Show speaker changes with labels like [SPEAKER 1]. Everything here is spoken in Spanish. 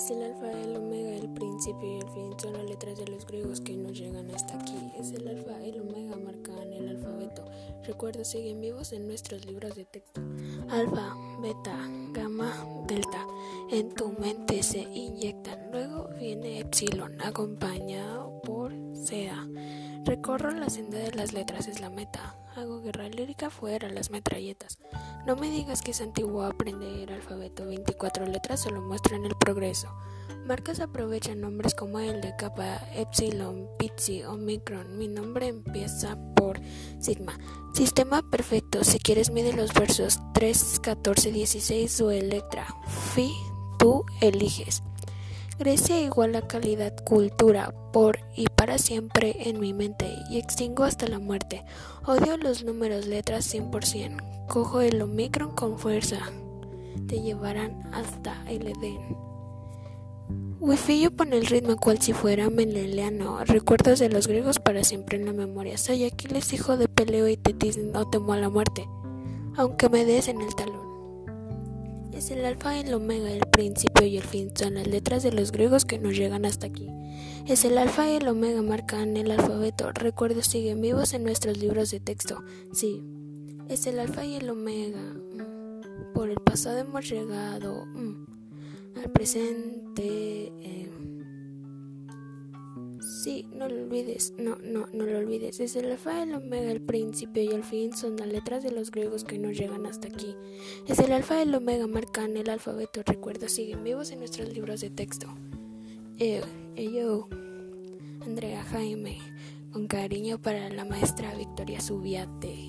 [SPEAKER 1] Es el alfa, el omega, el principio y el fin. Son las letras de los griegos que nos llegan hasta aquí. Es el alfa, el omega, marcan el alfabeto. Recuerda, siguen vivos en nuestros libros de texto. Alfa, beta, gamma, delta. En tu mente se inyectan. Luego viene epsilon, acompañado por sea. Recorro la senda de las letras, es la meta. Hago guerra lírica fuera las metralletas. No me digas que es antiguo aprender alfabeto. 24 letras solo muestran el progreso. Marcas aprovechan nombres como el de capa, epsilon, pizzi, omicron. Mi nombre empieza por sigma. Sistema perfecto. Si quieres mide los versos 3, 14, 16 o electra. Fi, tú eliges. Grecia igual a calidad, cultura, por y para siempre en mi mente y extingo hasta la muerte. Odio los números, letras 100%. Cojo el Omicron con fuerza. Te llevarán hasta el Edén. Wifi yo pone el ritmo cual si fuera meneleano. Recuerdos de los griegos para siempre en la memoria. Soy Aquiles, hijo de Peleo y Tetis, no temo a la muerte, aunque me des en el talón. Es el alfa, el omega, el principio y el fin. Son las letras de los griegos que nos llegan hasta aquí. Es el alfa y el omega marcan el alfabeto. Recuerdos siguen vivos en nuestros libros de texto. Sí, es el alfa y el omega. Mm. Por el pasado hemos llegado mm, al presente. Eh, Sí, no lo olvides, no, no, no lo olvides. Es el alfa, el omega, el principio y el fin son las letras de los griegos que nos llegan hasta aquí. Es el alfa, el omega, marcan el alfabeto. Recuerda, siguen vivos en nuestros libros de texto. Eh, yo, Andrea Jaime, con cariño para la maestra Victoria Subiate.